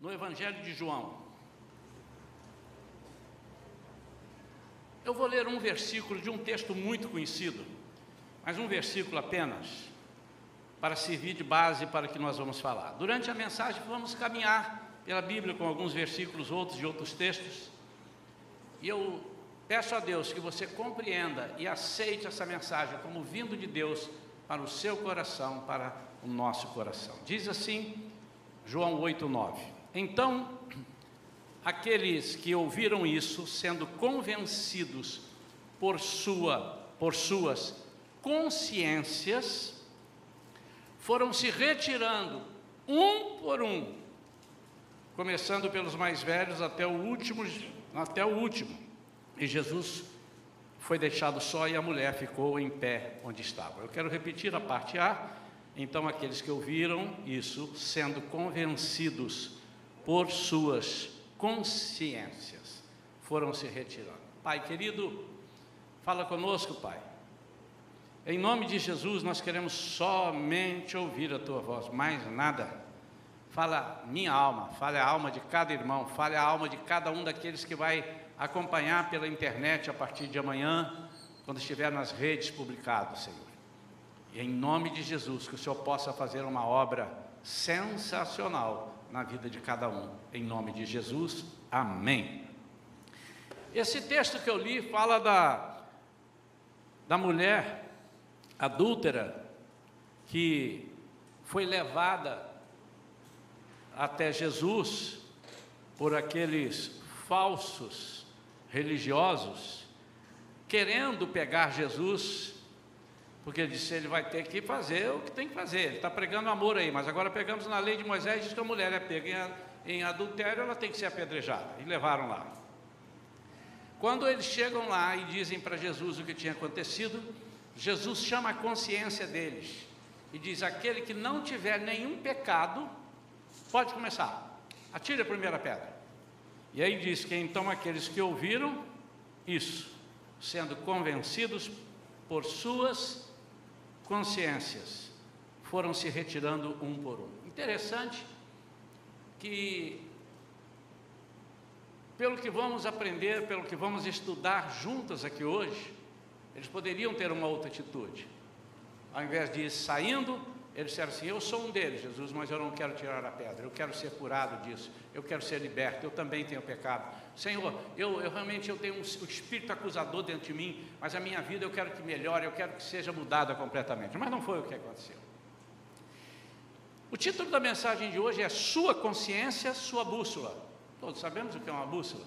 no Evangelho de João. Eu vou ler um versículo de um texto muito conhecido, mas um versículo apenas, para servir de base para o que nós vamos falar. Durante a mensagem, vamos caminhar pela Bíblia com alguns versículos, outros de outros textos, e eu peço a Deus que você compreenda e aceite essa mensagem como vindo de Deus para o seu coração, para o nosso coração. Diz assim, João 8,9: Então aqueles que ouviram isso, sendo convencidos por, sua, por suas consciências, foram se retirando, um por um, começando pelos mais velhos até o último, até o último. E Jesus foi deixado só e a mulher ficou em pé onde estava. Eu quero repetir a parte A. Então, aqueles que ouviram isso, sendo convencidos por suas consciências foram se retirando. Pai querido, fala conosco, Pai. Em nome de Jesus, nós queremos somente ouvir a tua voz, mais nada. Fala minha alma, fale a alma de cada irmão, fale a alma de cada um daqueles que vai acompanhar pela internet a partir de amanhã, quando estiver nas redes publicado, Senhor. E em nome de Jesus, que o Senhor possa fazer uma obra sensacional na vida de cada um. Em nome de Jesus, amém. Esse texto que eu li fala da, da mulher adúltera que foi levada até Jesus por aqueles falsos religiosos, querendo pegar Jesus porque ele disse, ele vai ter que fazer o que tem que fazer. Ele está pregando amor aí, mas agora pegamos na lei de Moisés, diz que a mulher é pega em, em adultério, ela tem que ser apedrejada. E levaram lá. Quando eles chegam lá e dizem para Jesus o que tinha acontecido, Jesus chama a consciência deles e diz: aquele que não tiver nenhum pecado, pode começar, atire a primeira pedra. E aí diz que então aqueles que ouviram isso, sendo convencidos por suas consciências foram se retirando um por um. Interessante que, pelo que vamos aprender, pelo que vamos estudar juntas aqui hoje, eles poderiam ter uma outra atitude. Ao invés de ir saindo, eles disseram assim: Eu sou um deles, Jesus, mas eu não quero tirar a pedra, eu quero ser curado disso, eu quero ser liberto, eu também tenho pecado. Senhor, eu, eu realmente eu tenho um, um espírito acusador dentro de mim, mas a minha vida eu quero que melhore, eu quero que seja mudada completamente. Mas não foi o que aconteceu. O título da mensagem de hoje é Sua consciência, sua bússola. Todos sabemos o que é uma bússola.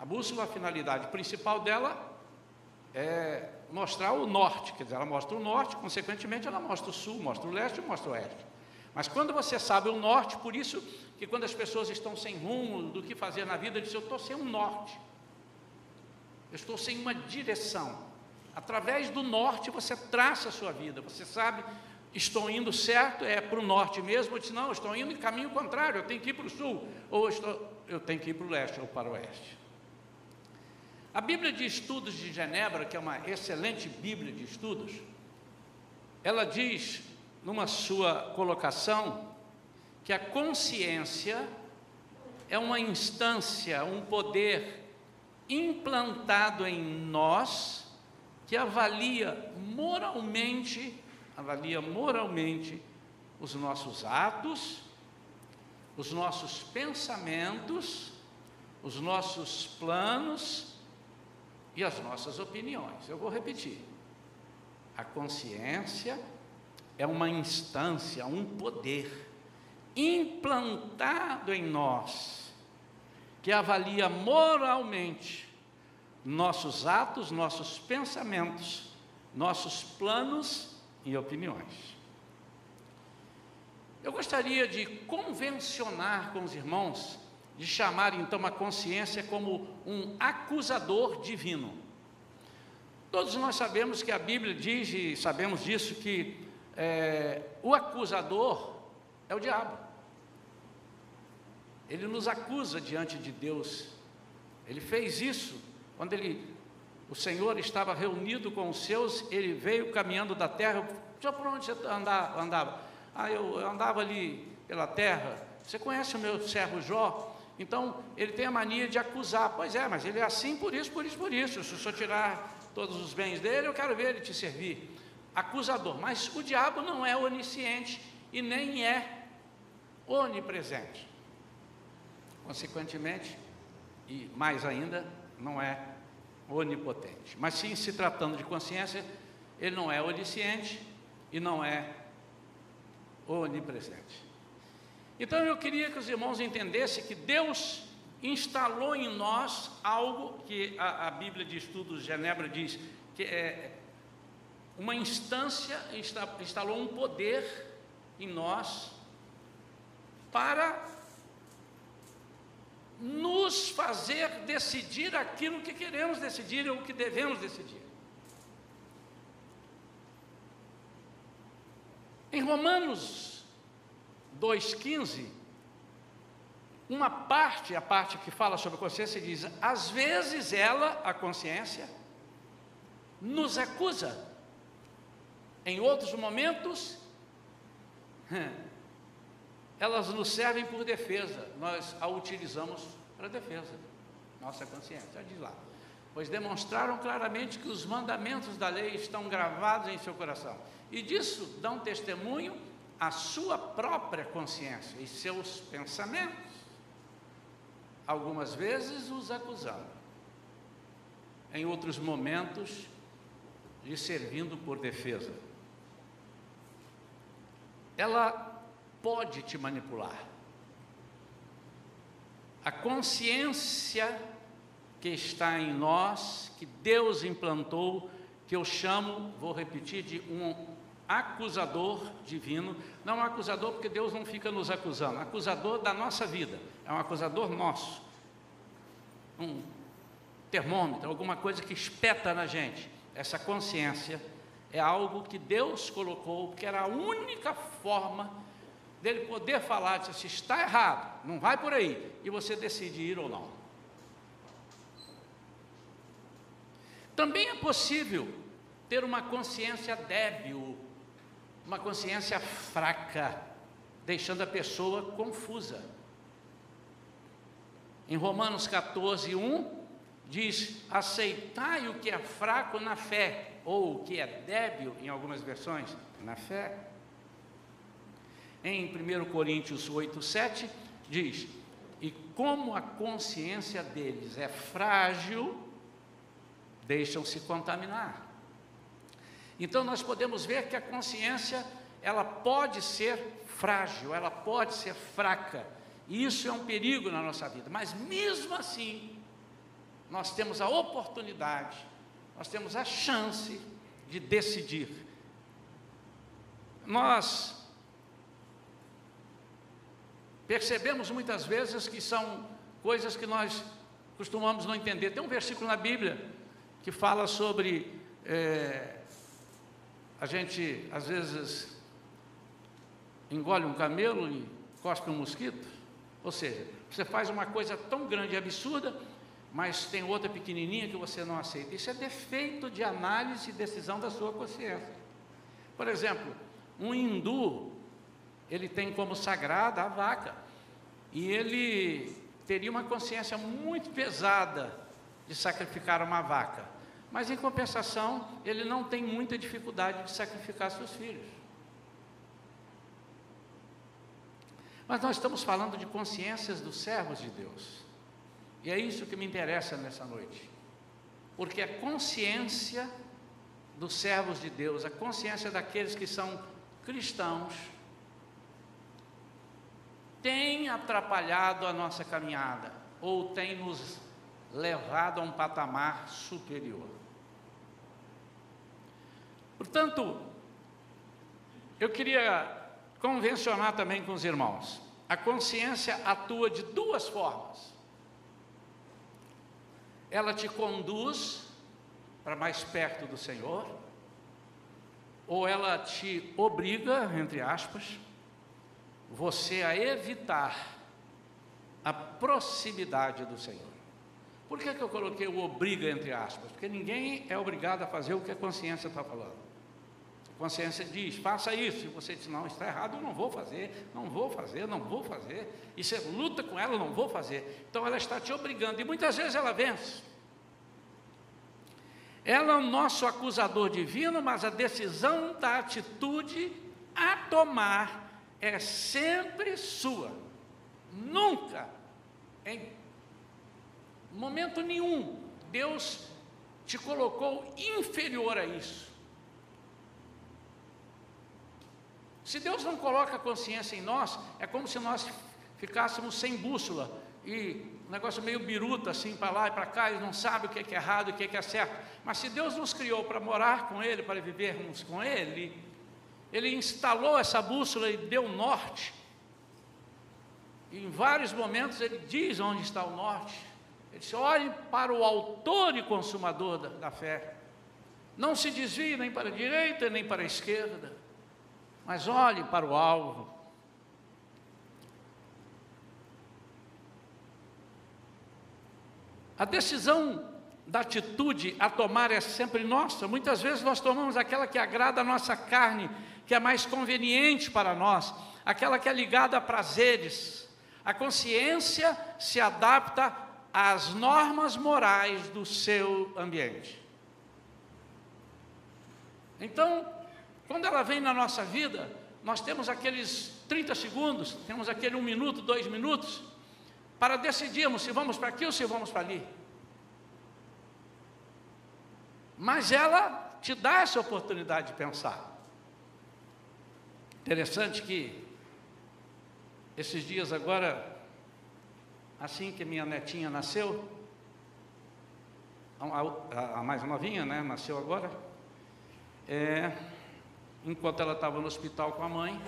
A bússola, a finalidade principal dela é mostrar o norte, quer dizer, ela mostra o norte, consequentemente ela mostra o sul, mostra o leste e mostra o oeste. Mas quando você sabe o norte, por isso que quando as pessoas estão sem rumo do que fazer na vida, dizem, eu estou sem um norte, eu estou sem uma direção. Através do norte você traça a sua vida, você sabe, estou indo certo, é para o norte mesmo, ou diz, não, estou indo em caminho contrário, eu tenho que ir para o sul, ou estou, eu tenho que ir para o leste ou para o oeste. A Bíblia de Estudos de Genebra, que é uma excelente Bíblia de estudos, ela diz, numa sua colocação, que a consciência é uma instância, um poder implantado em nós que avalia moralmente, avalia moralmente os nossos atos, os nossos pensamentos, os nossos planos e as nossas opiniões. Eu vou repetir. A consciência é uma instância, um poder implantado em nós que avalia moralmente nossos atos, nossos pensamentos, nossos planos e opiniões. Eu gostaria de convencionar com os irmãos de chamar então a consciência como um acusador divino. Todos nós sabemos que a Bíblia diz, e sabemos disso, que é, o acusador é o diabo. Ele nos acusa diante de Deus. Ele fez isso quando ele, o Senhor estava reunido com os seus, ele veio caminhando da terra. Já por onde você andava? andava? Ah, eu, eu andava ali pela terra Você conhece o meu servo Jó? Então, ele tem a mania de acusar. Pois é, mas ele é assim por isso, por isso, por isso. Se o senhor tirar todos os bens dele, eu quero ver ele te servir. Acusador. Mas o diabo não é onisciente e nem é onipresente. Consequentemente, e mais ainda, não é onipotente. Mas sim, se tratando de consciência, ele não é onisciente e não é onipresente. Então eu queria que os irmãos entendessem que Deus instalou em nós algo que a, a Bíblia de Estudos de Genebra diz que é uma instância, instalou um poder em nós para nos fazer decidir aquilo que queremos decidir ou que devemos decidir. Em Romanos 2,15, uma parte, a parte que fala sobre a consciência, diz: às vezes ela, a consciência, nos acusa, em outros momentos, elas nos servem por defesa, nós a utilizamos para defesa, nossa consciência, diz lá. Pois demonstraram claramente que os mandamentos da lei estão gravados em seu coração, e disso dão testemunho a sua própria consciência. E seus pensamentos, algumas vezes os acusando, em outros momentos lhe servindo por defesa. Ela pode te manipular. A consciência que está em nós, que Deus implantou, que eu chamo, vou repetir, de um acusador divino, não um acusador porque Deus não fica nos acusando, acusador da nossa vida, é um acusador nosso, um termômetro, alguma coisa que espeta na gente. Essa consciência é algo que Deus colocou, porque era a única forma dele poder falar, se está errado, não vai por aí, e você decide ir ou não. Também é possível ter uma consciência débil, uma consciência fraca, deixando a pessoa confusa. Em Romanos 14, 1, diz: aceitai o que é fraco na fé, ou o que é débil, em algumas versões, na fé. Em 1 Coríntios 8, 7, diz: e como a consciência deles é frágil, deixam-se contaminar. Então nós podemos ver que a consciência ela pode ser frágil, ela pode ser fraca. E isso é um perigo na nossa vida. Mas mesmo assim, nós temos a oportunidade, nós temos a chance de decidir. Nós percebemos muitas vezes que são coisas que nós costumamos não entender. Tem um versículo na Bíblia que fala sobre é, a gente, às vezes, engole um camelo e cospe um mosquito. Ou seja, você faz uma coisa tão grande e absurda, mas tem outra pequenininha que você não aceita. Isso é defeito de análise e decisão da sua consciência. Por exemplo, um hindu, ele tem como sagrada a vaca. E ele teria uma consciência muito pesada de sacrificar uma vaca. Mas em compensação, ele não tem muita dificuldade de sacrificar seus filhos. Mas nós estamos falando de consciências dos servos de Deus. E é isso que me interessa nessa noite. Porque a consciência dos servos de Deus, a consciência daqueles que são cristãos, tem atrapalhado a nossa caminhada, ou tem nos levado a um patamar superior. Portanto, eu queria convencionar também com os irmãos. A consciência atua de duas formas. Ela te conduz para mais perto do Senhor, ou ela te obriga, entre aspas, você a evitar a proximidade do Senhor. Por que, que eu coloquei o obriga, entre aspas? Porque ninguém é obrigado a fazer o que a consciência está falando. Consciência diz, faça isso. E você diz, não, está errado, eu não vou fazer, não vou fazer, não vou fazer. E você luta com ela, não vou fazer. Então ela está te obrigando. E muitas vezes ela vence. Ela é o nosso acusador divino, mas a decisão da atitude a tomar é sempre sua. Nunca, em momento nenhum, Deus te colocou inferior a isso. Se Deus não coloca a consciência em nós, é como se nós ficássemos sem bússola e um negócio meio biruta assim para lá e para cá, e não sabe o que é errado e o que é certo. Mas se Deus nos criou para morar com Ele, para vivermos com Ele, Ele instalou essa bússola e deu norte. E em vários momentos Ele diz onde está o norte. Ele disse: olhe para o autor e consumador da, da fé. Não se desvie nem para a direita nem para a esquerda, mas olhe para o alvo. A decisão da atitude a tomar é sempre nossa. Muitas vezes nós tomamos aquela que agrada a nossa carne, que é mais conveniente para nós, aquela que é ligada a prazeres. A consciência se adapta às normas morais do seu ambiente. Então, quando ela vem na nossa vida, nós temos aqueles 30 segundos, temos aquele um minuto, dois minutos, para decidirmos se vamos para aqui ou se vamos para ali. Mas ela te dá essa oportunidade de pensar. Interessante que esses dias agora, assim que minha netinha nasceu, a, a, a mais novinha, né, nasceu agora, é, enquanto ela estava no hospital com a mãe,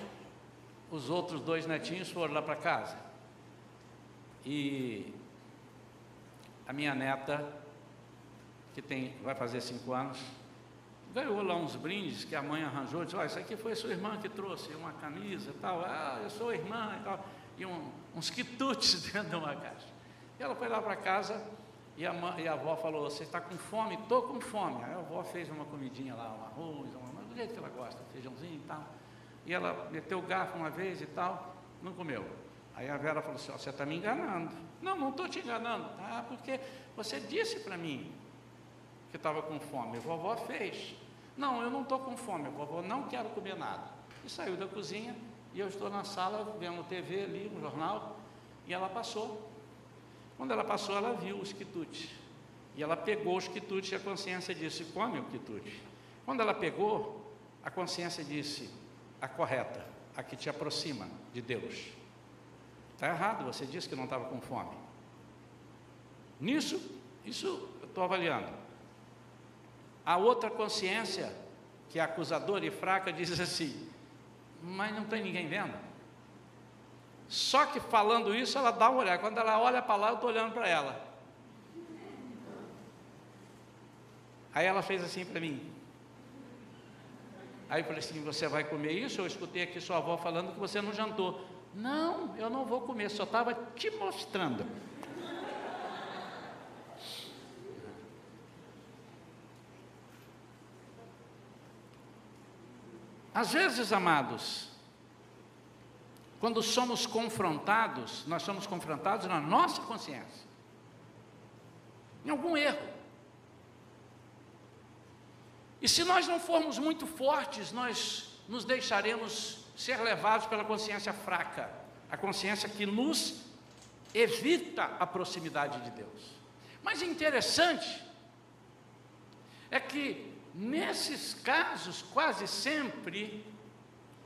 os outros dois netinhos foram lá para casa. E a minha neta, que tem, vai fazer cinco anos, ganhou lá uns brindes que a mãe arranjou, disse, oh, isso aqui foi sua irmã que trouxe, uma camisa e tal, ah, eu sou irmã e tal, e um, uns quitutes dentro de uma caixa. E ela foi lá para casa e a, mãe, e a avó falou, você está com fome? Estou com fome. Aí a avó fez uma comidinha lá, um arroz, uma, do jeito que ela gosta, feijãozinho e tal. E ela meteu o garfo uma vez e tal, não comeu. Aí a Vera falou assim, oh, você está me enganando. Não, não estou te enganando, tá? Porque você disse para mim que estava com fome. A vovó fez. Não, eu não estou com fome, a vovó não quero comer nada. E saiu da cozinha e eu estou na sala vendo TV ali, um jornal, e ela passou. Quando ela passou, ela viu os quitutes. E ela pegou os quitutes e a consciência disse: come o quitute. Quando ela pegou, a consciência disse: a correta, a que te aproxima de Deus. Está errado, você disse que não estava com fome. Nisso, isso eu estou avaliando. A outra consciência, que é acusadora e fraca, diz assim: mas não tem ninguém vendo. Só que falando isso, ela dá uma olhada. Quando ela olha para lá, eu estou olhando para ela. Aí ela fez assim para mim. Aí eu falei assim: Você vai comer isso? Eu escutei aqui sua avó falando que você não jantou. Não, eu não vou comer, só estava te mostrando. Às vezes, amados, quando somos confrontados, nós somos confrontados na nossa consciência, em algum erro. E se nós não formos muito fortes, nós nos deixaremos ser levados pela consciência fraca, a consciência que nos evita a proximidade de Deus. Mas interessante é que nesses casos, quase sempre,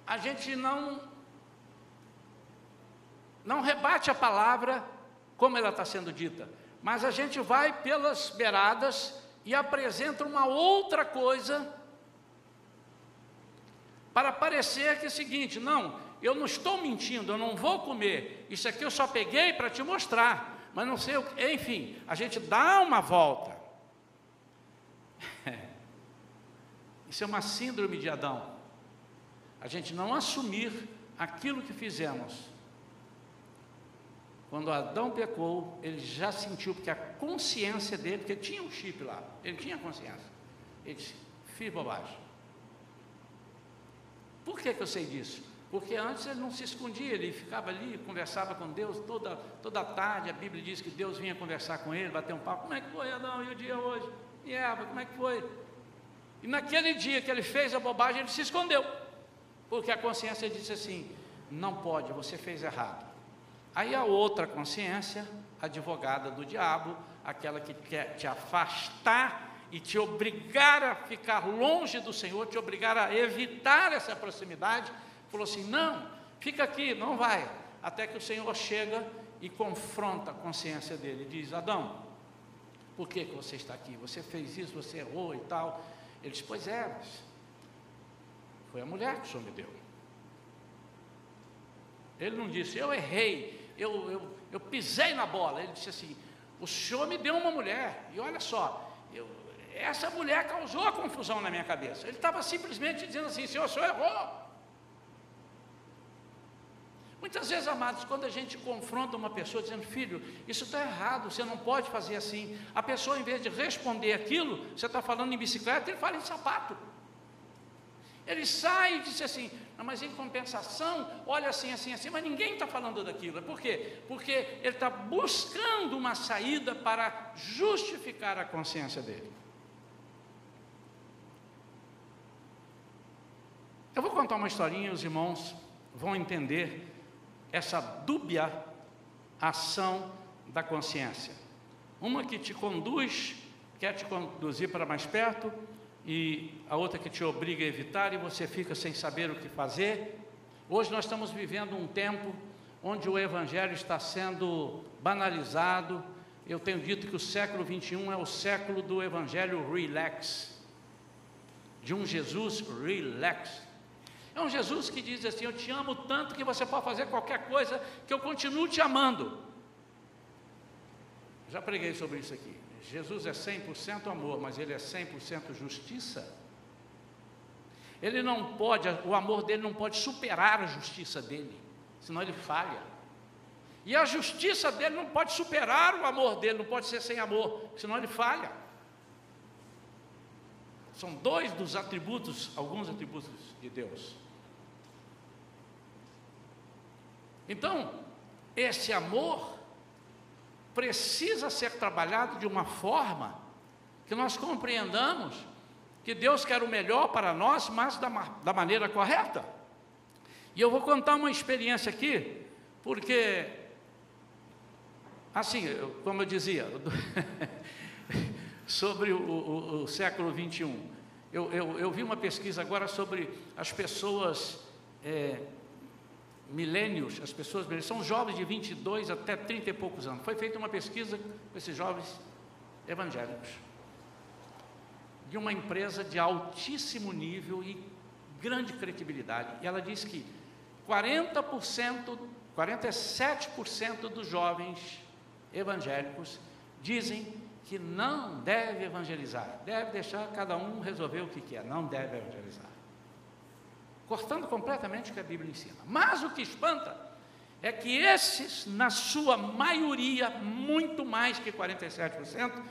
a gente não não rebate a palavra como ela está sendo dita, mas a gente vai pelas beiradas e apresenta uma outra coisa para parecer que é o seguinte: não, eu não estou mentindo, eu não vou comer, isso aqui eu só peguei para te mostrar, mas não sei o que, enfim, a gente dá uma volta. Isso é uma síndrome de Adão. A gente não assumir aquilo que fizemos quando Adão pecou, ele já sentiu, porque a consciência dele, porque tinha um chip lá, ele tinha consciência. Ele disse: fiz bobagem. Por que, que eu sei disso? Porque antes ele não se escondia, ele ficava ali, conversava com Deus toda, toda tarde. A Bíblia diz que Deus vinha conversar com ele, bater um papo. Como é que foi, Adão? E o dia hoje? E Eva, como é que foi? E naquele dia que ele fez a bobagem, ele se escondeu. Porque a consciência disse assim: não pode, você fez errado. Aí a outra consciência, advogada do diabo, aquela que quer te afastar e te obrigar a ficar longe do Senhor, te obrigar a evitar essa proximidade, falou assim: não, fica aqui, não vai. Até que o Senhor chega e confronta a consciência dele, diz: Adão, por que, que você está aqui? Você fez isso, você errou e tal. Ele diz: Pois é, mas foi a mulher que o Senhor me deu. Ele não disse, eu errei, eu, eu, eu pisei na bola. Ele disse assim: O Senhor me deu uma mulher, e olha só, eu, essa mulher causou a confusão na minha cabeça. Ele estava simplesmente dizendo assim: Senhor, o Senhor errou. Muitas vezes, amados, quando a gente confronta uma pessoa dizendo, filho, isso está errado, você não pode fazer assim. A pessoa, em vez de responder aquilo, você está falando em bicicleta, ele fala em sapato. Ele sai e diz assim, mas em compensação, olha assim, assim, assim, mas ninguém está falando daquilo. Por quê? Porque ele está buscando uma saída para justificar a consciência dele. Eu vou contar uma historinha, os irmãos vão entender essa dúbia ação da consciência. Uma que te conduz, quer te conduzir para mais perto, e a outra que te obriga a evitar e você fica sem saber o que fazer. Hoje nós estamos vivendo um tempo onde o evangelho está sendo banalizado. Eu tenho dito que o século 21 é o século do evangelho relax, de um Jesus relax. É um Jesus que diz assim: Eu te amo tanto que você pode fazer qualquer coisa, que eu continuo te amando. Já preguei sobre isso aqui. Jesus é 100% amor, mas ele é 100% justiça. Ele não pode, o amor dele não pode superar a justiça dele, senão ele falha. E a justiça dele não pode superar o amor dele, não pode ser sem amor, senão ele falha. São dois dos atributos, alguns atributos de Deus. Então, esse amor precisa ser trabalhado de uma forma que nós compreendamos que Deus quer o melhor para nós, mas da, da maneira correta. E eu vou contar uma experiência aqui, porque, assim, como eu dizia, sobre o, o, o século 21, eu, eu, eu, vi uma pesquisa agora sobre as pessoas é, milênios, as pessoas são jovens de 22 até 30 e poucos anos. Foi feita uma pesquisa com esses jovens evangélicos de uma empresa de altíssimo nível e grande credibilidade. E ela diz que 40%, 47% dos jovens evangélicos dizem que não deve evangelizar, deve deixar cada um resolver o que quer, não deve evangelizar cortando completamente o que a Bíblia ensina. Mas o que espanta é que esses, na sua maioria, muito mais que 47%,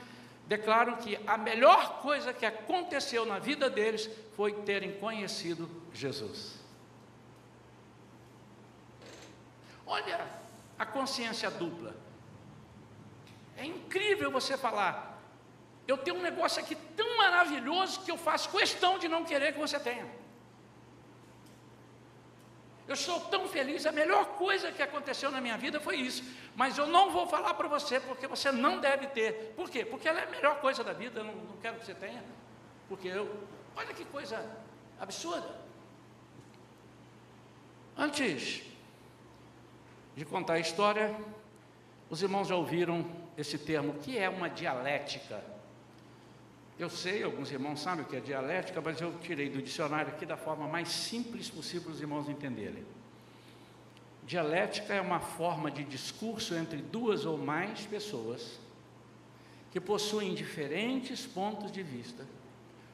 declaram que a melhor coisa que aconteceu na vida deles foi terem conhecido Jesus. Olha a consciência dupla. É incrível você falar, eu tenho um negócio aqui tão maravilhoso que eu faço questão de não querer que você tenha. Eu sou tão feliz, a melhor coisa que aconteceu na minha vida foi isso. Mas eu não vou falar para você, porque você não deve ter. Por quê? Porque ela é a melhor coisa da vida, eu não, não quero que você tenha. Porque eu. Olha que coisa absurda. Antes de contar a história, os irmãos já ouviram esse termo, que é uma dialética. Eu sei, alguns irmãos sabem o que é dialética, mas eu tirei do dicionário aqui da forma mais simples possível para os irmãos entenderem. Dialética é uma forma de discurso entre duas ou mais pessoas que possuem diferentes pontos de vista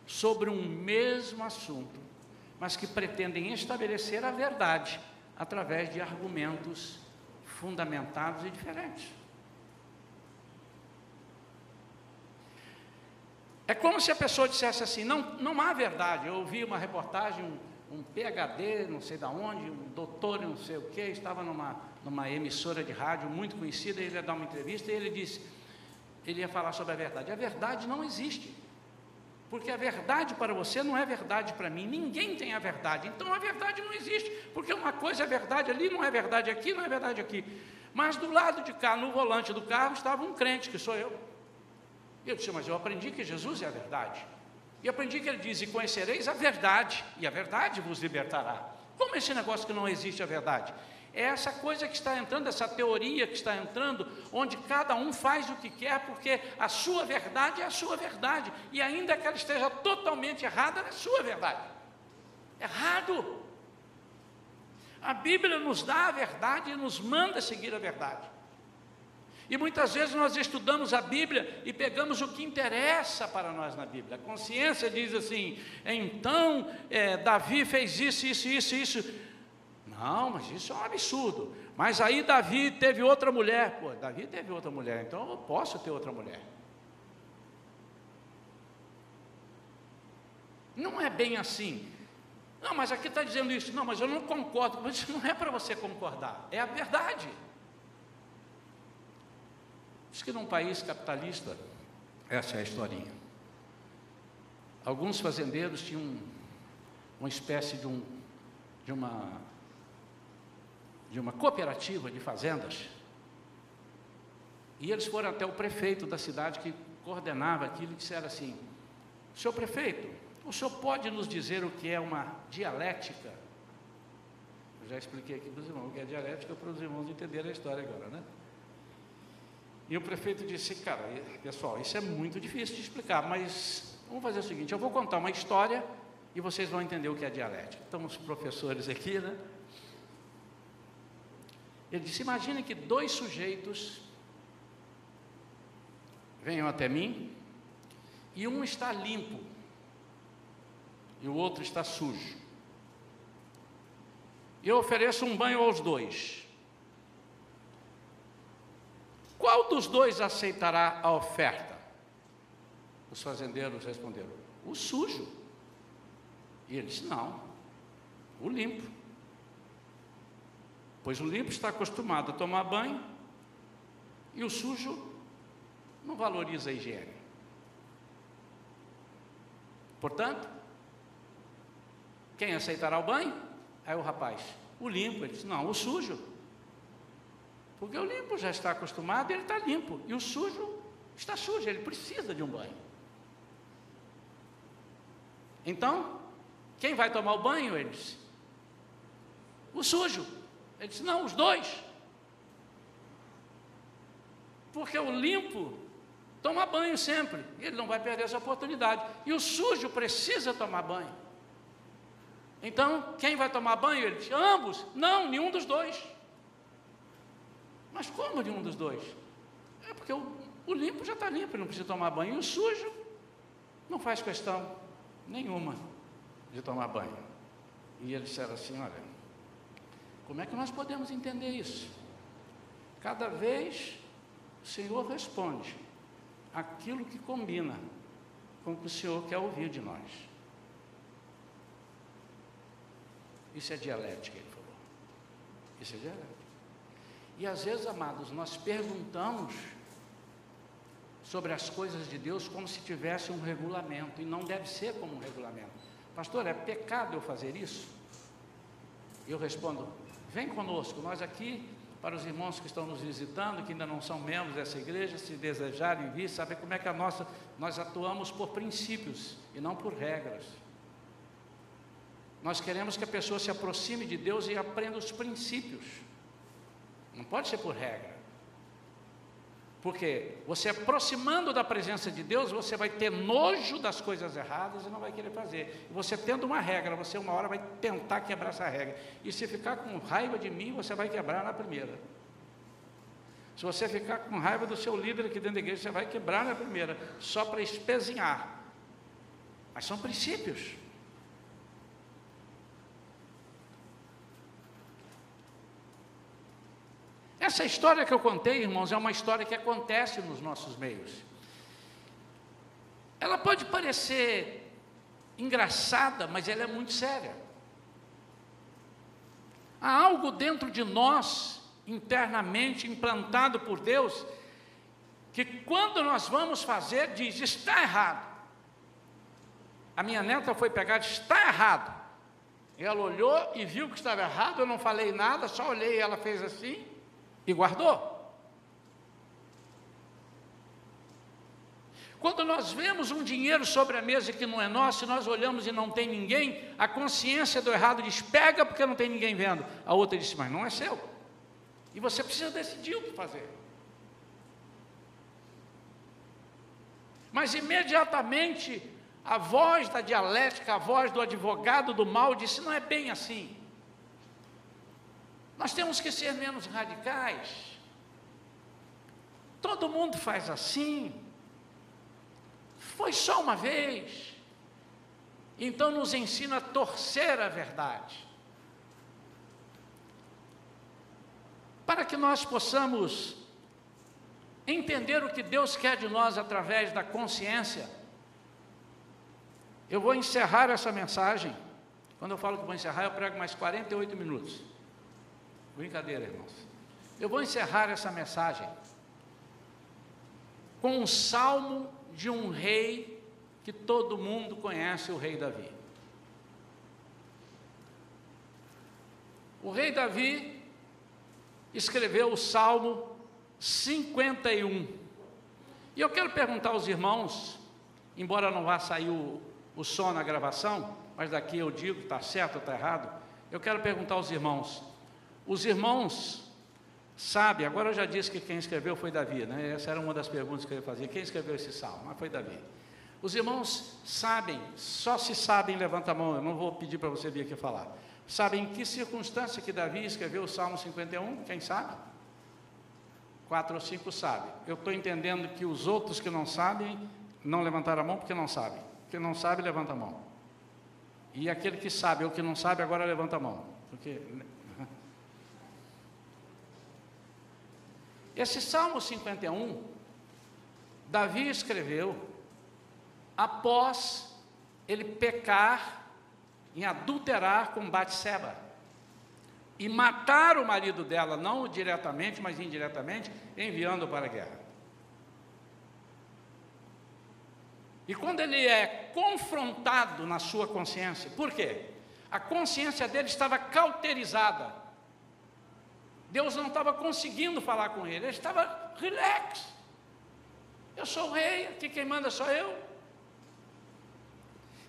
sobre um mesmo assunto, mas que pretendem estabelecer a verdade através de argumentos fundamentados e diferentes. É como se a pessoa dissesse assim: não, não há verdade. Eu ouvi uma reportagem, um, um PhD, não sei da onde, um doutor, não sei o que, estava numa, numa emissora de rádio muito conhecida, ele ia dar uma entrevista e ele disse, ele ia falar sobre a verdade. A verdade não existe. Porque a verdade para você não é verdade para mim, ninguém tem a verdade. Então a verdade não existe, porque uma coisa é verdade ali, não é verdade aqui, não é verdade aqui. Mas do lado de cá, no volante do carro, estava um crente, que sou eu. E eu disse, mas eu aprendi que Jesus é a verdade. E aprendi que ele diz: E conhecereis a verdade, e a verdade vos libertará. Como esse negócio que não existe a verdade? É essa coisa que está entrando, essa teoria que está entrando, onde cada um faz o que quer, porque a sua verdade é a sua verdade, e ainda que ela esteja totalmente errada, é a sua verdade. Errado. A Bíblia nos dá a verdade e nos manda seguir a verdade. E muitas vezes nós estudamos a Bíblia e pegamos o que interessa para nós na Bíblia. A consciência diz assim: então é, Davi fez isso, isso, isso, isso. Não, mas isso é um absurdo. Mas aí Davi teve outra mulher. Pô, Davi teve outra mulher, então eu posso ter outra mulher. Não é bem assim. Não, mas aqui está dizendo isso. Não, mas eu não concordo. Mas isso não é para você concordar. É a verdade. Diz que num país capitalista, essa é a historinha. Alguns fazendeiros tinham uma espécie de, um, de, uma, de uma cooperativa de fazendas. E eles foram até o prefeito da cidade que coordenava aquilo e disseram assim: Senhor prefeito, o senhor pode nos dizer o que é uma dialética? Eu já expliquei aqui para os irmãos o que é dialética, para os irmãos entenderem a história agora, né? E o prefeito disse: Cara, pessoal, isso é muito difícil de explicar, mas vamos fazer o seguinte: eu vou contar uma história e vocês vão entender o que é dialética. Estão os professores aqui, né? Ele disse: Imagine que dois sujeitos venham até mim e um está limpo e o outro está sujo. Eu ofereço um banho aos dois. Qual dos dois aceitará a oferta? Os fazendeiros responderam: O sujo. E ele disse: Não, o limpo. Pois o limpo está acostumado a tomar banho e o sujo não valoriza a higiene. Portanto, quem aceitará o banho? Aí o rapaz, o limpo. Ele disse: Não, o sujo. Porque o limpo já está acostumado, ele está limpo. E o sujo está sujo, ele precisa de um banho. Então, quem vai tomar o banho? Ele disse. O sujo. Ele disse: Não, os dois. Porque o limpo toma banho sempre. Ele não vai perder essa oportunidade. E o sujo precisa tomar banho. Então, quem vai tomar banho? Ele disse: Ambos. Não, nenhum dos dois. Mas como de um dos dois? É porque o, o limpo já está limpo, não precisa tomar banho. E o sujo não faz questão nenhuma de tomar banho. E eles disseram assim: olha, como é que nós podemos entender isso? Cada vez o Senhor responde aquilo que combina com o que o Senhor quer ouvir de nós. Isso é dialética, ele falou. Isso é dialética. E às vezes, amados, nós perguntamos sobre as coisas de Deus como se tivesse um regulamento, e não deve ser como um regulamento. Pastor, é pecado eu fazer isso? Eu respondo: vem conosco, nós aqui, para os irmãos que estão nos visitando, que ainda não são membros dessa igreja, se desejarem vir, saber como é que a nossa, nós atuamos por princípios e não por regras. Nós queremos que a pessoa se aproxime de Deus e aprenda os princípios. Não pode ser por regra. Porque você aproximando da presença de Deus, você vai ter nojo das coisas erradas e não vai querer fazer. Você tendo uma regra, você uma hora vai tentar quebrar essa regra. E se ficar com raiva de mim, você vai quebrar na primeira. Se você ficar com raiva do seu líder aqui dentro da igreja, você vai quebrar na primeira, só para espezinhar. Mas são princípios. Essa história que eu contei, irmãos, é uma história que acontece nos nossos meios. Ela pode parecer engraçada, mas ela é muito séria. Há algo dentro de nós, internamente implantado por Deus, que quando nós vamos fazer, diz: está errado. A minha neta foi pegar, está errado. Ela olhou e viu que estava errado, eu não falei nada, só olhei e ela fez assim e guardou. Quando nós vemos um dinheiro sobre a mesa que não é nosso, e nós olhamos e não tem ninguém, a consciência do errado diz: pega porque não tem ninguém vendo. A outra diz: mas não é seu. E você precisa decidir o que fazer. Mas imediatamente a voz da dialética, a voz do advogado do mal disse: não é bem assim. Nós temos que ser menos radicais. Todo mundo faz assim. Foi só uma vez. Então nos ensina a torcer a verdade. Para que nós possamos entender o que Deus quer de nós através da consciência, eu vou encerrar essa mensagem. Quando eu falo que vou encerrar, eu prego mais 48 minutos. Brincadeira, irmãos. Eu vou encerrar essa mensagem com um salmo de um rei que todo mundo conhece, o rei Davi. O rei Davi escreveu o Salmo 51. E eu quero perguntar aos irmãos, embora não vá sair o, o som na gravação, mas daqui eu digo, está certo ou está errado, eu quero perguntar aos irmãos. Os irmãos Sabe, agora eu já disse que quem escreveu foi Davi, né? Essa era uma das perguntas que eu ia fazer. Quem escreveu esse salmo? Mas foi Davi. Os irmãos sabem, só se sabem, levanta a mão, eu não vou pedir para você vir aqui falar. Sabem em que circunstância que Davi escreveu o Salmo 51? Quem sabe? Quatro ou cinco sabem. Eu estou entendendo que os outros que não sabem, não levantaram a mão porque não sabem. Quem não sabe, levanta a mão. E aquele que sabe ou que não sabe, agora levanta a mão. Porque Esse Salmo 51, Davi escreveu após ele pecar em adulterar com Batseba e matar o marido dela, não diretamente, mas indiretamente, enviando para a guerra. E quando ele é confrontado na sua consciência, por quê? A consciência dele estava cauterizada Deus não estava conseguindo falar com ele, ele estava relax. Eu sou o rei, aqui quem manda sou eu.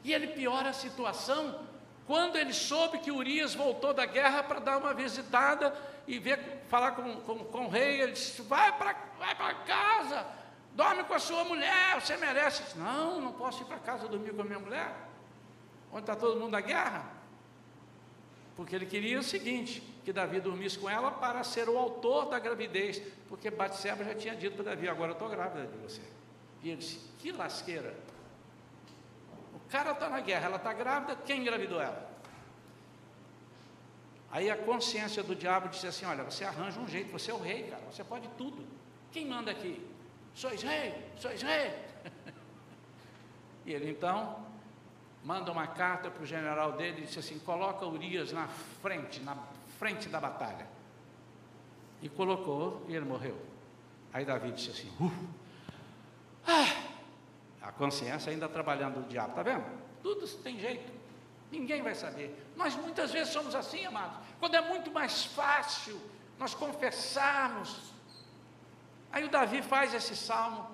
E ele piora a situação quando ele soube que Urias voltou da guerra para dar uma visitada e ver, falar com, com, com o rei. Ele disse: Vai para vai casa, dorme com a sua mulher, você merece. Disse, não, não posso ir para casa dormir com a minha mulher. Onde está todo mundo na guerra? Porque ele queria o seguinte: que Davi dormisse com ela para ser o autor da gravidez, porque Batseba já tinha dito para Davi: agora eu estou grávida de você. E ele disse: que lasqueira. O cara está na guerra, ela está grávida, quem engravidou ela? Aí a consciência do diabo disse assim: olha, você arranja um jeito, você é o rei, cara, você pode tudo. Quem manda aqui? Sois rei, sois rei. e ele então manda uma carta para o general dele e disse assim: coloca Urias na frente, na frente da batalha. E colocou e ele morreu. Aí Davi disse assim: uh, ah, a consciência ainda trabalhando o diabo, está vendo? Tudo tem jeito, ninguém vai saber. Nós muitas vezes somos assim, amados. Quando é muito mais fácil nós confessarmos. Aí o Davi faz esse salmo,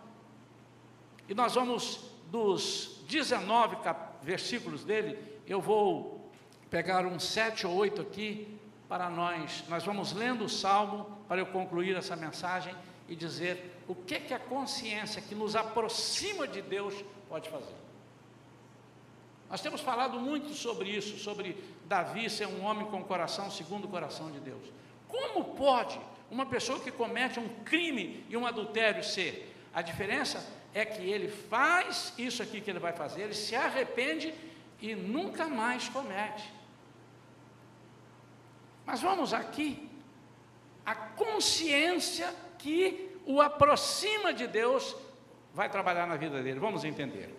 e nós vamos dos 19 capítulos versículos dele, eu vou pegar uns sete ou oito aqui para nós. Nós vamos lendo o Salmo para eu concluir essa mensagem e dizer o que que a consciência que nos aproxima de Deus pode fazer. Nós temos falado muito sobre isso, sobre Davi ser um homem com coração segundo o coração de Deus. Como pode uma pessoa que comete um crime e um adultério ser? A diferença é que ele faz isso aqui que ele vai fazer, ele se arrepende e nunca mais comete. Mas vamos aqui, a consciência que o aproxima de Deus vai trabalhar na vida dele, vamos entender.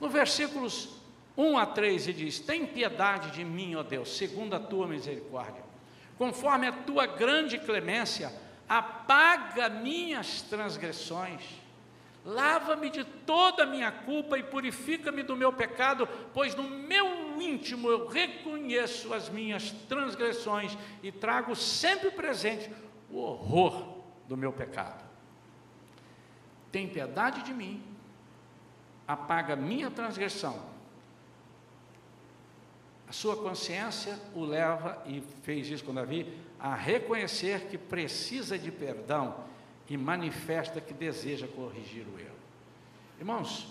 No versículos 1 a 3 e diz: Tem piedade de mim, ó Deus, segundo a tua misericórdia. Conforme a tua grande clemência, apaga minhas transgressões. Lava-me de toda a minha culpa e purifica-me do meu pecado, pois no meu íntimo eu reconheço as minhas transgressões e trago sempre presente o horror do meu pecado. Tem piedade de mim, apaga minha transgressão a sua consciência o leva, e fez isso com Davi, a reconhecer que precisa de perdão e manifesta que deseja corrigir o erro. Irmãos,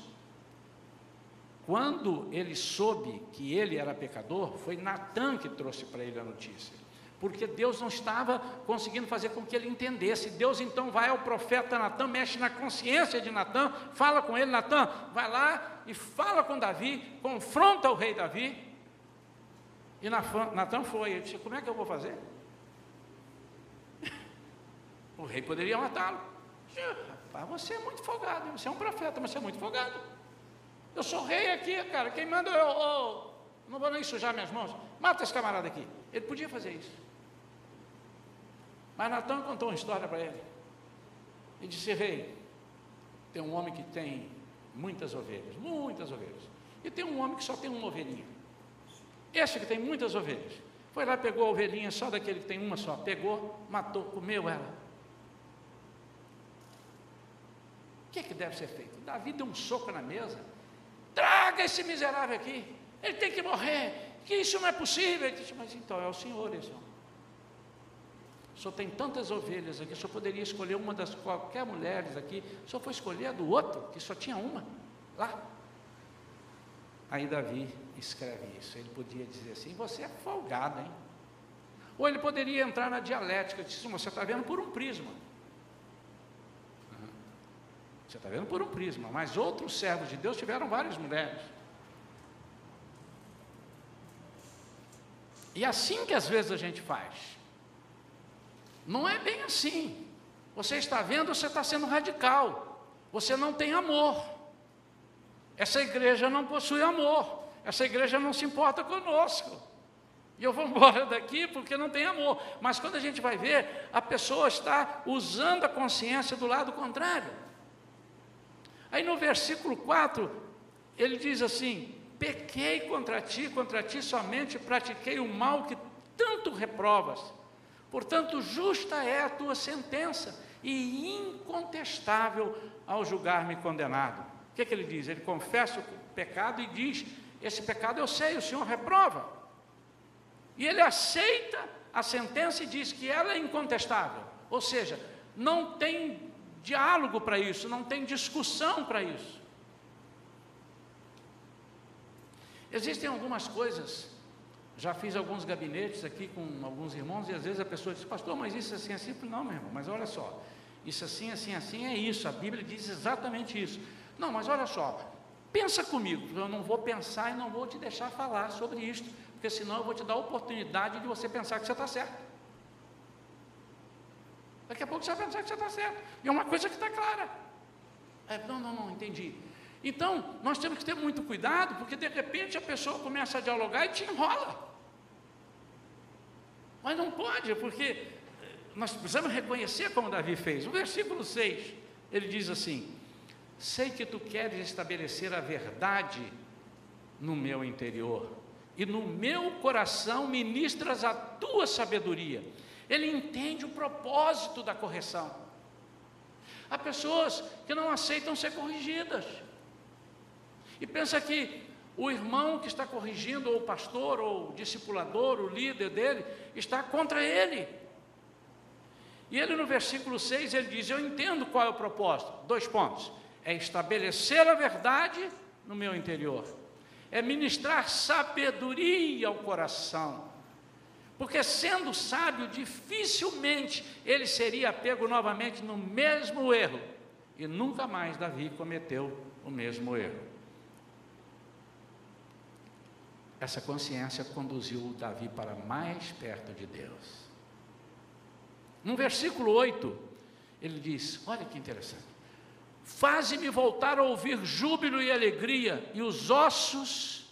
quando ele soube que ele era pecador, foi Natan que trouxe para ele a notícia. Porque Deus não estava conseguindo fazer com que ele entendesse. Deus então vai ao profeta Natan, mexe na consciência de Natan, fala com ele, Natan, vai lá e fala com Davi, confronta o rei Davi, e Natan foi. Ele disse: Como é que eu vou fazer? O rei poderia matá-lo. Rapaz, você é muito folgado. Você é um profeta, mas você é muito folgado. Eu sou rei aqui, cara. Quem manda eu. não vou nem sujar minhas mãos. Mata esse camarada aqui. Ele podia fazer isso. Mas Natan contou uma história para ele. Ele disse: Rei, tem um homem que tem muitas ovelhas, muitas ovelhas. E tem um homem que só tem uma ovelhinha. Esse que tem muitas ovelhas. Foi lá, pegou a ovelhinha só daquele que tem uma só. Pegou, matou, comeu ela. O que, que deve ser feito? Davi deu um soco na mesa. Traga esse miserável aqui. Ele tem que morrer. Que isso não é possível. Ele disse, mas então é o Senhor isso. O senhor tem tantas ovelhas aqui, o senhor poderia escolher uma das qualquer mulheres aqui, o senhor foi escolher a do outro, que só tinha uma, lá. Aí Davi escreve isso. Ele podia dizer assim: você é folgado, hein? Ou ele poderia entrar na dialética, dizer você está vendo por um prisma. Você está vendo por um prisma, mas outros servos de Deus tiveram várias mulheres. E assim que às vezes a gente faz. Não é bem assim. Você está vendo, você está sendo radical. Você não tem amor. Essa igreja não possui amor. Essa igreja não se importa conosco. E eu vou embora daqui porque não tem amor. Mas quando a gente vai ver, a pessoa está usando a consciência do lado contrário. Aí no versículo 4, ele diz assim: Pequei contra ti, contra ti somente pratiquei o mal que tanto reprovas. Portanto, justa é a tua sentença e incontestável ao julgar-me condenado. O que, é que ele diz? Ele confessa o pecado e diz esse pecado eu sei, o Senhor reprova. E ele aceita a sentença e diz que ela é incontestável. Ou seja, não tem diálogo para isso, não tem discussão para isso. Existem algumas coisas, já fiz alguns gabinetes aqui com alguns irmãos, e às vezes a pessoa diz, pastor, mas isso assim, assim, não, meu irmão, mas olha só, isso assim, assim, assim é isso, a Bíblia diz exatamente isso. Não, mas olha só, Pensa comigo, eu não vou pensar e não vou te deixar falar sobre isto, porque senão eu vou te dar a oportunidade de você pensar que você está certo. Daqui a pouco você vai pensar que você está certo. E é uma coisa que está clara. É, não, não, não, entendi. Então, nós temos que ter muito cuidado, porque de repente a pessoa começa a dialogar e te enrola. Mas não pode, porque nós precisamos reconhecer como Davi fez. O versículo 6, ele diz assim: Sei que tu queres estabelecer a verdade no meu interior, e no meu coração ministras a tua sabedoria. Ele entende o propósito da correção. Há pessoas que não aceitam ser corrigidas. E pensa que o irmão que está corrigindo, ou o pastor, ou o discipulador, o líder dele, está contra ele. E ele no versículo 6 ele diz: Eu entendo qual é o propósito. Dois pontos é estabelecer a verdade no meu interior, é ministrar sabedoria ao coração, porque sendo sábio, dificilmente ele seria pego novamente no mesmo erro, e nunca mais Davi cometeu o mesmo erro. Essa consciência conduziu Davi para mais perto de Deus. No versículo 8, ele diz: Olha que interessante. Faze-me voltar a ouvir júbilo e alegria, e os ossos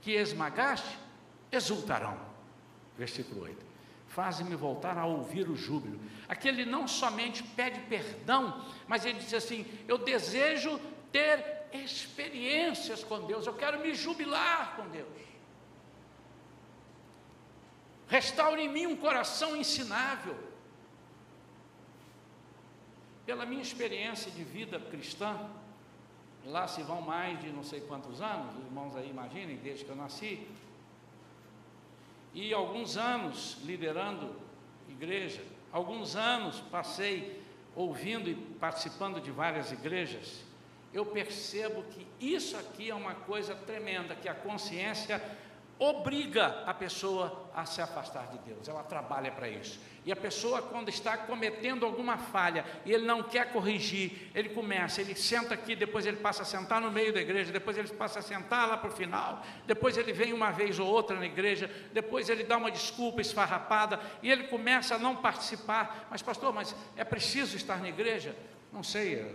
que esmagaste, exultarão. Versículo 8. Faze-me voltar a ouvir o júbilo. Aquele não somente pede perdão, mas ele diz assim: Eu desejo ter experiências com Deus, eu quero me jubilar com Deus. Restaure em mim um coração ensinável. Pela minha experiência de vida cristã, lá se vão mais de não sei quantos anos, os irmãos aí imaginem, desde que eu nasci, e alguns anos liderando igreja, alguns anos passei ouvindo e participando de várias igrejas, eu percebo que isso aqui é uma coisa tremenda, que a consciência obriga a pessoa a se afastar de Deus, ela trabalha para isso. E a pessoa, quando está cometendo alguma falha e ele não quer corrigir, ele começa, ele senta aqui, depois ele passa a sentar no meio da igreja, depois ele passa a sentar lá para o final, depois ele vem uma vez ou outra na igreja, depois ele dá uma desculpa esfarrapada e ele começa a não participar. Mas, pastor, mas é preciso estar na igreja? Não sei,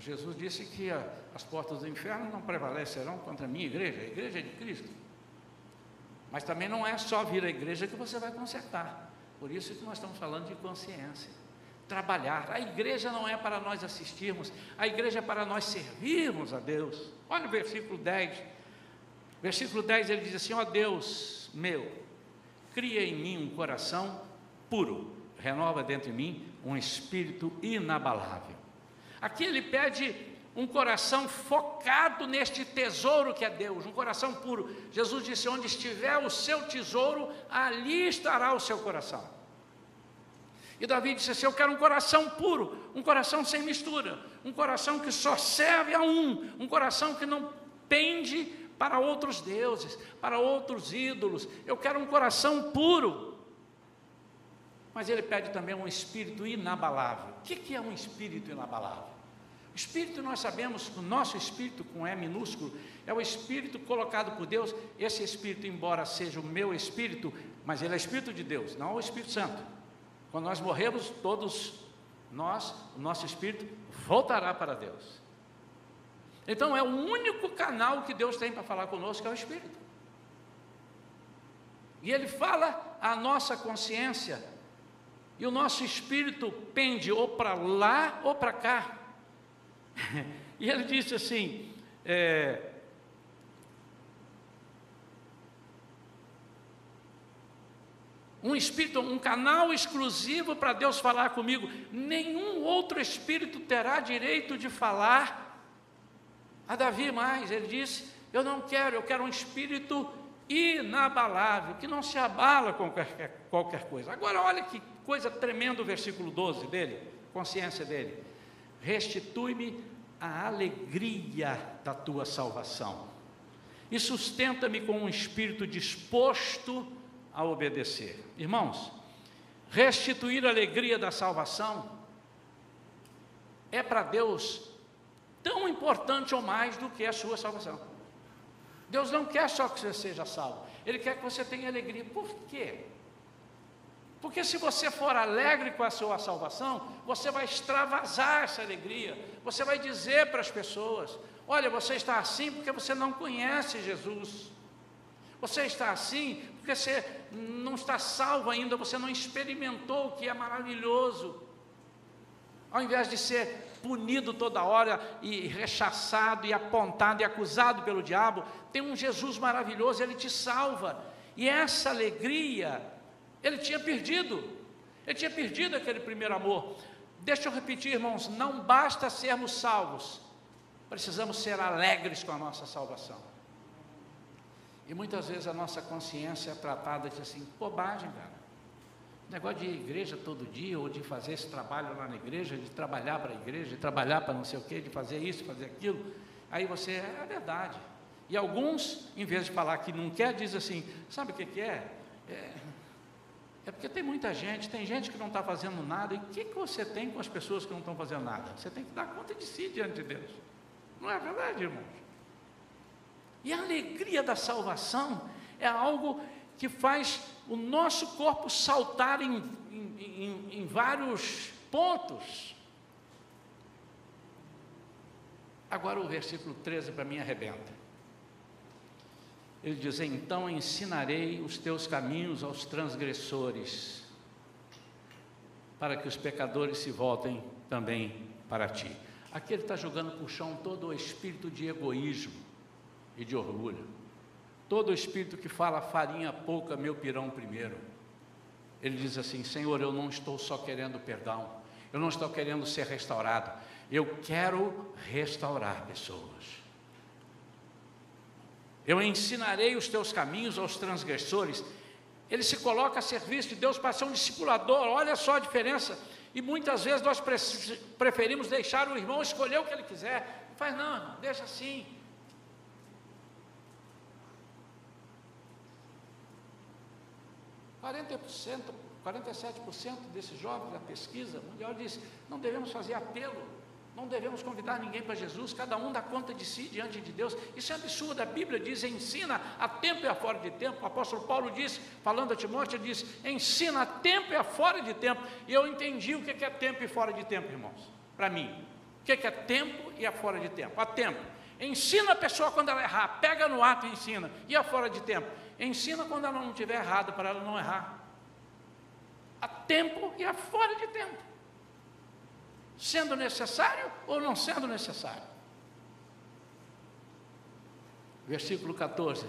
Jesus disse que as portas do inferno não prevalecerão contra a minha igreja, a igreja é de Cristo. Mas também não é só vir à igreja que você vai consertar. Por isso que nós estamos falando de consciência. Trabalhar. A igreja não é para nós assistirmos, a igreja é para nós servirmos a Deus. Olha o versículo 10. Versículo 10 ele diz assim: Ó Deus meu, cria em mim um coração puro, renova dentro de mim um espírito inabalável. Aqui ele pede um coração focado neste tesouro que é Deus, um coração puro. Jesus disse: Onde estiver o seu tesouro, ali estará o seu coração. E Davi disse assim: Eu quero um coração puro, um coração sem mistura, um coração que só serve a um, um coração que não pende para outros deuses, para outros ídolos. Eu quero um coração puro. Mas ele pede também um espírito inabalável. O que é um espírito inabalável? Espírito, nós sabemos que o nosso espírito, com E minúsculo, é o espírito colocado por Deus. Esse espírito, embora seja o meu espírito, mas ele é espírito de Deus, não o Espírito Santo. Quando nós morremos, todos nós, o nosso espírito voltará para Deus. Então é o único canal que Deus tem para falar conosco é o espírito. E ele fala a nossa consciência. E o nosso espírito pende ou para lá ou para cá. E ele disse assim: é, um espírito, um canal exclusivo para Deus falar comigo. Nenhum outro espírito terá direito de falar a Davi mais. Ele disse: Eu não quero, eu quero um espírito inabalável, que não se abala com qualquer, qualquer coisa. Agora, olha que coisa tremenda o versículo 12 dele, consciência dele. Restitui-me a alegria da tua salvação e sustenta-me com um espírito disposto a obedecer. Irmãos, restituir a alegria da salvação é para Deus tão importante ou mais do que a sua salvação. Deus não quer só que você seja salvo, Ele quer que você tenha alegria. Por quê? Porque se você for alegre com a sua salvação, você vai extravasar essa alegria. Você vai dizer para as pessoas: olha, você está assim porque você não conhece Jesus. Você está assim porque você não está salvo ainda, você não experimentou o que é maravilhoso. Ao invés de ser punido toda hora e rechaçado e apontado e acusado pelo diabo, tem um Jesus maravilhoso, ele te salva. E essa alegria ele tinha perdido, ele tinha perdido aquele primeiro amor. Deixa eu repetir, irmãos: não basta sermos salvos, precisamos ser alegres com a nossa salvação. E muitas vezes a nossa consciência é tratada de assim, bobagem, cara. Negócio de ir à igreja todo dia, ou de fazer esse trabalho lá na igreja, de trabalhar para a igreja, de trabalhar para não sei o quê, de fazer isso, fazer aquilo. Aí você, é a verdade. E alguns, em vez de falar que não quer, diz assim: sabe o que, que é? é é porque tem muita gente, tem gente que não está fazendo nada. E o que, que você tem com as pessoas que não estão fazendo nada? Você tem que dar conta de si diante de Deus. Não é verdade, irmãos? E a alegria da salvação é algo que faz o nosso corpo saltar em, em, em, em vários pontos. Agora o versículo 13 para mim arrebenta. Ele diz: Então ensinarei os teus caminhos aos transgressores, para que os pecadores se voltem também para ti. Aqui ele está jogando para o chão todo o espírito de egoísmo e de orgulho, todo o espírito que fala farinha pouca, meu pirão primeiro. Ele diz assim: Senhor, eu não estou só querendo perdão, eu não estou querendo ser restaurado, eu quero restaurar pessoas. Eu ensinarei os teus caminhos aos transgressores. Ele se coloca a serviço de Deus para ser um discipulador, olha só a diferença. E muitas vezes nós preferimos deixar o irmão escolher o que ele quiser. Faz não, irmão, deixa assim. Quarenta por cento, 47% desses jovens da pesquisa mundial diz: não devemos fazer apelo não devemos convidar ninguém para Jesus, cada um dá conta de si diante de Deus. Isso é absurdo. A Bíblia diz: ensina a tempo e a fora de tempo. O apóstolo Paulo diz, falando a Timóteo, diz: ensina a tempo e a fora de tempo. E eu entendi o que é tempo e fora de tempo, irmãos, para mim. O que é tempo e a fora de tempo? A tempo. Ensina a pessoa quando ela errar, pega no ato e ensina. E a fora de tempo? Ensina quando ela não estiver errada, para ela não errar. A tempo e a fora de tempo sendo necessário ou não sendo necessário. Versículo 14: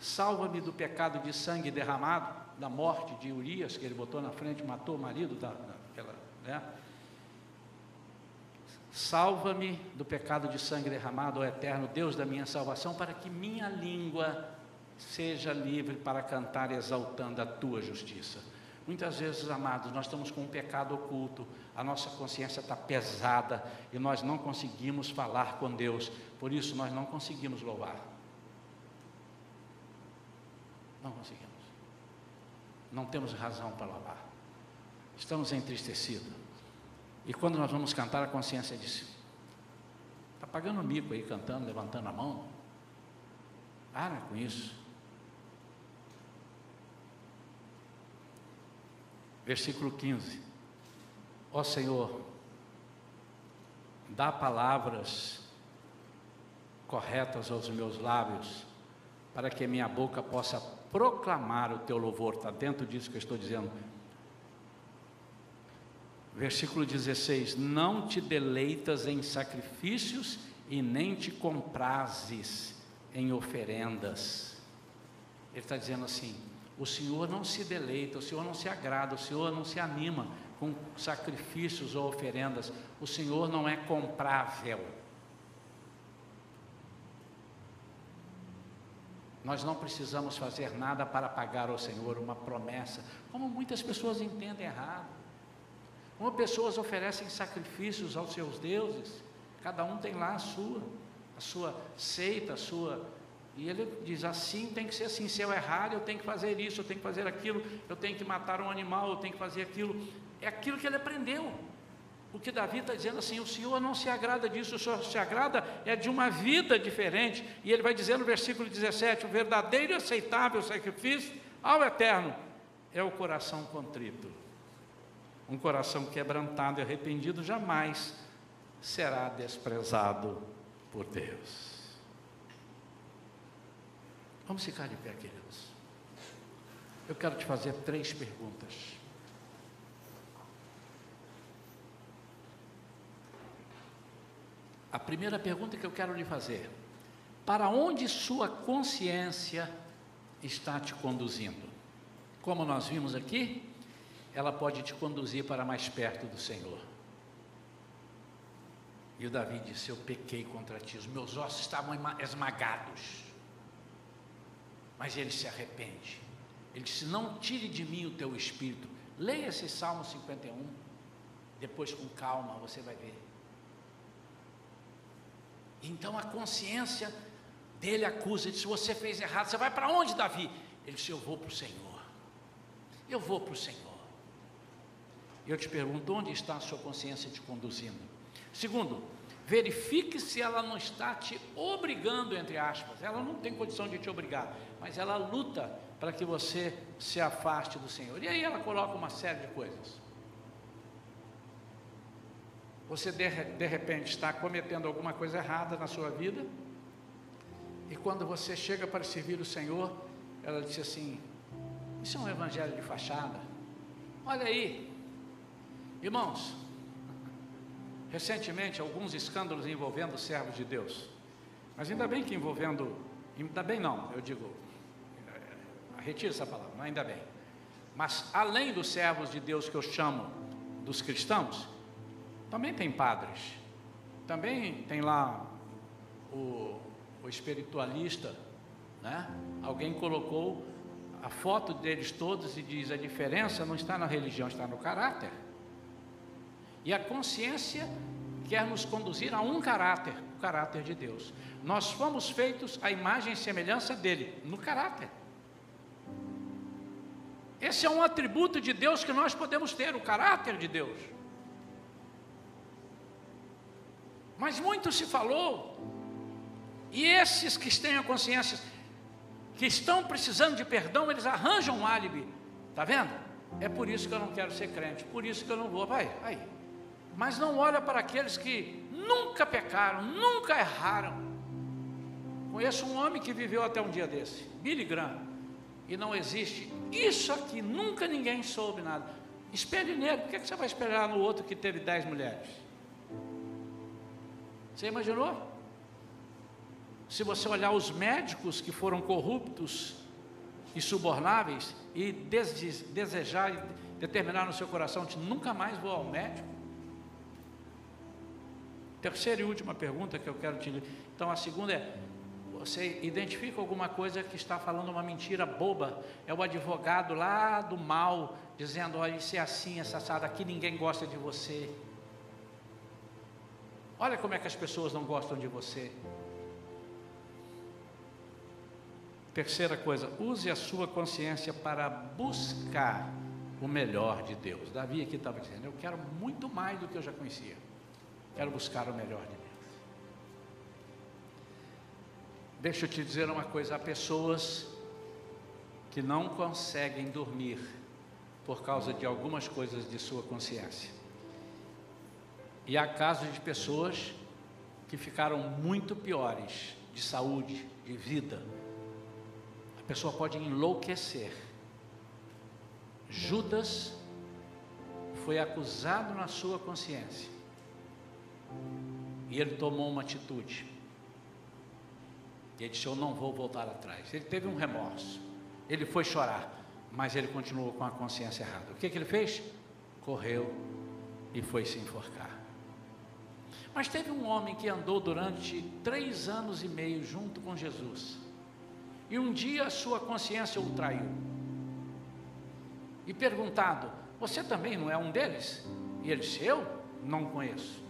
Salva-me do pecado de sangue derramado, da morte de Urias, que ele botou na frente, matou o marido da, daquela, né? Salva-me do pecado de sangue derramado, ó eterno Deus da minha salvação, para que minha língua seja livre para cantar exaltando a tua justiça. Muitas vezes, amados, nós estamos com um pecado oculto, a nossa consciência está pesada e nós não conseguimos falar com Deus, por isso nós não conseguimos louvar. Não conseguimos. Não temos razão para louvar. Estamos entristecidos. E quando nós vamos cantar, a consciência diz: está pagando mico aí, cantando, levantando a mão. Para com isso. Versículo 15: Ó oh Senhor, dá palavras corretas aos meus lábios, para que minha boca possa proclamar o teu louvor. Está dentro disso que eu estou dizendo. Versículo 16: Não te deleitas em sacrifícios e nem te comprazes em oferendas. Ele está dizendo assim: o Senhor não se deleita, o Senhor não se agrada, o Senhor não se anima com sacrifícios ou oferendas. O Senhor não é comprável. Nós não precisamos fazer nada para pagar ao Senhor uma promessa, como muitas pessoas entendem errado. Como pessoas oferecem sacrifícios aos seus deuses, cada um tem lá a sua, a sua seita, a sua e ele diz: assim tem que ser assim. Se eu errar, eu tenho que fazer isso, eu tenho que fazer aquilo, eu tenho que matar um animal, eu tenho que fazer aquilo. É aquilo que ele aprendeu. O que Davi está dizendo assim: o Senhor não se agrada disso, o Senhor se agrada é de uma vida diferente. E ele vai dizer no versículo 17: o verdadeiro e aceitável sacrifício ao eterno é o coração contrito. Um coração quebrantado e arrependido jamais será desprezado por Deus. Vamos ficar de pé, queridos. Eu quero te fazer três perguntas. A primeira pergunta que eu quero lhe fazer: para onde sua consciência está te conduzindo? Como nós vimos aqui, ela pode te conduzir para mais perto do Senhor. E o Davi disse: Eu pequei contra ti, os meus ossos estavam esmagados mas ele se arrepende. Ele disse: Não tire de mim o teu espírito. Leia esse Salmo 51, depois com calma você vai ver. Então a consciência dele acusa, ele disse: Você fez errado, você vai para onde, Davi? Ele disse: Eu vou para o Senhor. Eu vou para o Senhor. Eu te pergunto: onde está a sua consciência te conduzindo? Segundo, verifique se ela não está te obrigando, entre aspas. Ela não tem condição de te obrigar, mas ela luta para que você se afaste do Senhor. E aí ela coloca uma série de coisas. Você de, de repente está cometendo alguma coisa errada na sua vida, E quando você chega para servir o Senhor, ela disse assim: Isso é um evangelho de fachada. Olha aí, irmãos, recentemente alguns escândalos envolvendo servos de Deus, mas ainda bem que envolvendo, ainda bem não, eu digo, eh, retiro essa palavra, não ainda bem, mas além dos servos de Deus que eu chamo dos cristãos, também tem padres, também tem lá o, o espiritualista, né? Alguém colocou a foto deles todos e diz: a diferença não está na religião, está no caráter. E a consciência quer nos conduzir a um caráter, o caráter de Deus. Nós fomos feitos à imagem e semelhança dele, no caráter. Esse é um atributo de Deus que nós podemos ter, o caráter de Deus. Mas muito se falou, e esses que têm a consciência, que estão precisando de perdão, eles arranjam um álibi, está vendo? É por isso que eu não quero ser crente, por isso que eu não vou, vai, aí. Mas não olha para aqueles que nunca pecaram, nunca erraram. Conheço um homem que viveu até um dia desse, Billy Graham, e não existe isso aqui, nunca ninguém soube nada. Espelhe nele, por que você vai esperar no outro que teve dez mulheres? Você imaginou? Se você olhar os médicos que foram corruptos e subornáveis e desejar e determinar no seu coração de nunca mais vou ao médico. Terceira e última pergunta que eu quero te Então a segunda é: você identifica alguma coisa que está falando uma mentira boba? É o advogado lá do mal dizendo: olha, isso é assim, essa assado aqui ninguém gosta de você. Olha como é que as pessoas não gostam de você. Terceira coisa, use a sua consciência para buscar o melhor de Deus. Davi aqui estava dizendo: Eu quero muito mais do que eu já conhecia. Quero buscar o melhor de Deus. Deixa eu te dizer uma coisa: há pessoas que não conseguem dormir por causa de algumas coisas de sua consciência. E há casos de pessoas que ficaram muito piores de saúde, de vida, a pessoa pode enlouquecer. Judas foi acusado na sua consciência. E ele tomou uma atitude. Ele disse: Eu não vou voltar atrás. Ele teve um remorso. Ele foi chorar, mas ele continuou com a consciência errada. O que, que ele fez? Correu e foi se enforcar. Mas teve um homem que andou durante três anos e meio junto com Jesus e um dia a sua consciência o traiu. E perguntado: Você também não é um deles? E ele disse: Eu não conheço.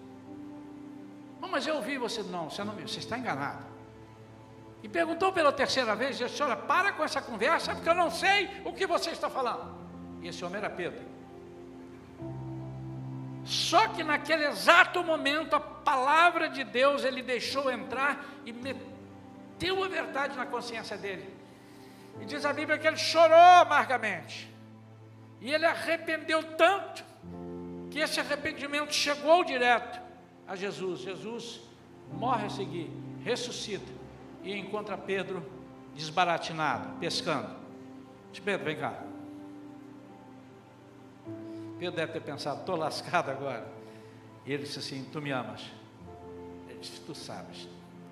Mas eu ouvi você, não, você não você está enganado. E perguntou pela terceira vez, disse, senhora, para com essa conversa, porque eu não sei o que você está falando. E esse homem era Pedro. Só que naquele exato momento, a palavra de Deus ele deixou entrar e meteu a verdade na consciência dele. E diz a Bíblia que ele chorou amargamente. E ele arrependeu tanto que esse arrependimento chegou direto a Jesus. Jesus morre a seguir, ressuscita e encontra Pedro desbaratinado, pescando. Diz Pedro, vem cá. Pedro deve ter pensado, estou lascado agora. E ele disse assim: Tu me amas? Ele disse: Tu sabes,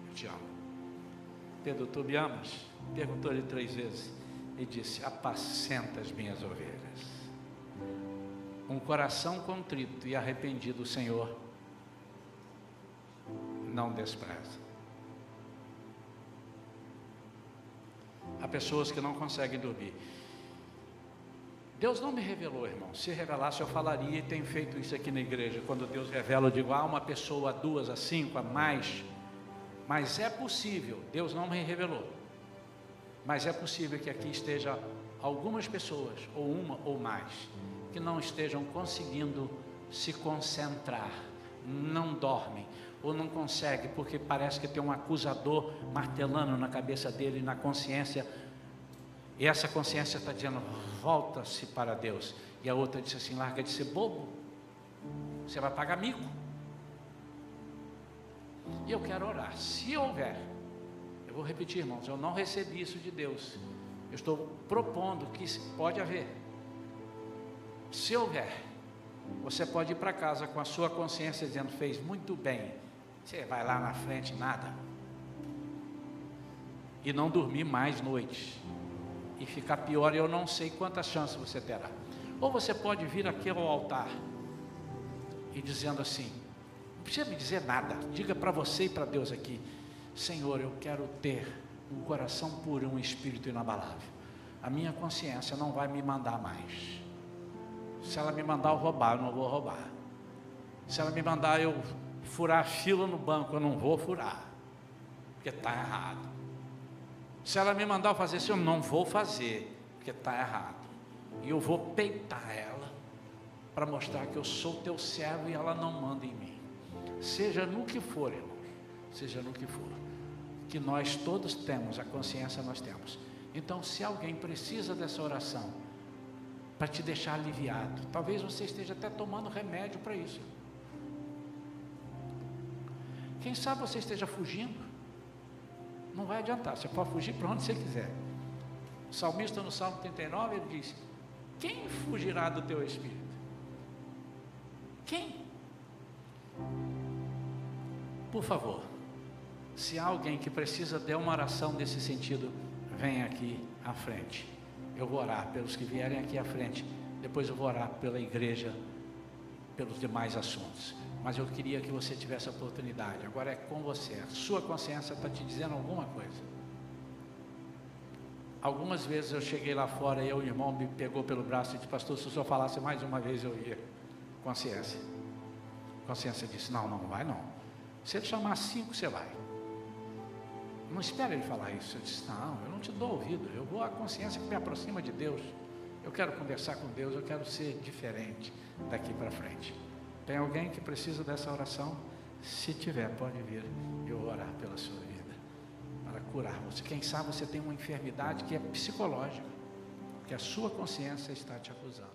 eu te amo. Pedro, tu me amas? Perguntou-lhe três vezes e disse: Apacenta as minhas ovelhas. Um coração contrito e arrependido, o Senhor não despreza. Há pessoas que não conseguem dormir. Deus não me revelou, irmão. Se revelasse, eu falaria e tenho feito isso aqui na igreja. Quando Deus revela, eu digo: há uma pessoa, a duas, a cinco, a mais mas é possível, Deus não me revelou, mas é possível que aqui esteja algumas pessoas, ou uma ou mais, que não estejam conseguindo se concentrar, não dormem, ou não conseguem, porque parece que tem um acusador martelando na cabeça dele, na consciência, e essa consciência está dizendo: volta-se para Deus, e a outra disse assim: larga de ser bobo, você vai pagar mico. E eu quero orar. Se houver, Eu vou repetir, irmãos, eu não recebi isso de Deus. Eu estou propondo que pode haver. Se houver, você pode ir para casa com a sua consciência dizendo: fez muito bem. Você vai lá na frente, nada. E não dormir mais noites. E ficar pior, eu não sei quantas chances você terá. Ou você pode vir aqui ao altar e dizendo assim: não precisa me dizer nada, diga para você e para Deus aqui: Senhor, eu quero ter um coração puro, um espírito inabalável. A minha consciência não vai me mandar mais. Se ela me mandar eu roubar, eu não vou roubar. Se ela me mandar eu furar fila no banco, eu não vou furar, porque está errado. Se ela me mandar fazer isso, eu não vou fazer, porque está errado. E eu vou peitar ela para mostrar que eu sou teu servo e ela não manda em mim. Seja no que for, irmãos, seja no que for. Que nós todos temos, a consciência nós temos. Então, se alguém precisa dessa oração, para te deixar aliviado. Talvez você esteja até tomando remédio para isso. Quem sabe você esteja fugindo? Não vai adiantar, você pode fugir para onde você quiser. O salmista no Salmo 39 ele diz: Quem fugirá do teu espírito? Quem? Por favor, se há alguém que precisa de uma oração nesse sentido, venha aqui à frente eu vou orar pelos que vierem aqui à frente, depois eu vou orar pela igreja, pelos demais assuntos. Mas eu queria que você tivesse a oportunidade, agora é com você, a sua consciência está te dizendo alguma coisa. Algumas vezes eu cheguei lá fora e o irmão me pegou pelo braço e disse, pastor, se o senhor falasse mais uma vez eu ia. Consciência. Consciência disse, não, não vai não. Se ele chamar cinco, você vai. Não espere ele falar isso. Eu disse, não, eu não te dou ouvido. Eu vou à consciência que me aproxima de Deus. Eu quero conversar com Deus, eu quero ser diferente daqui para frente. Tem alguém que precisa dessa oração? Se tiver, pode vir. Eu orar pela sua vida. Para curar você. Quem sabe você tem uma enfermidade que é psicológica. Que a sua consciência está te acusando.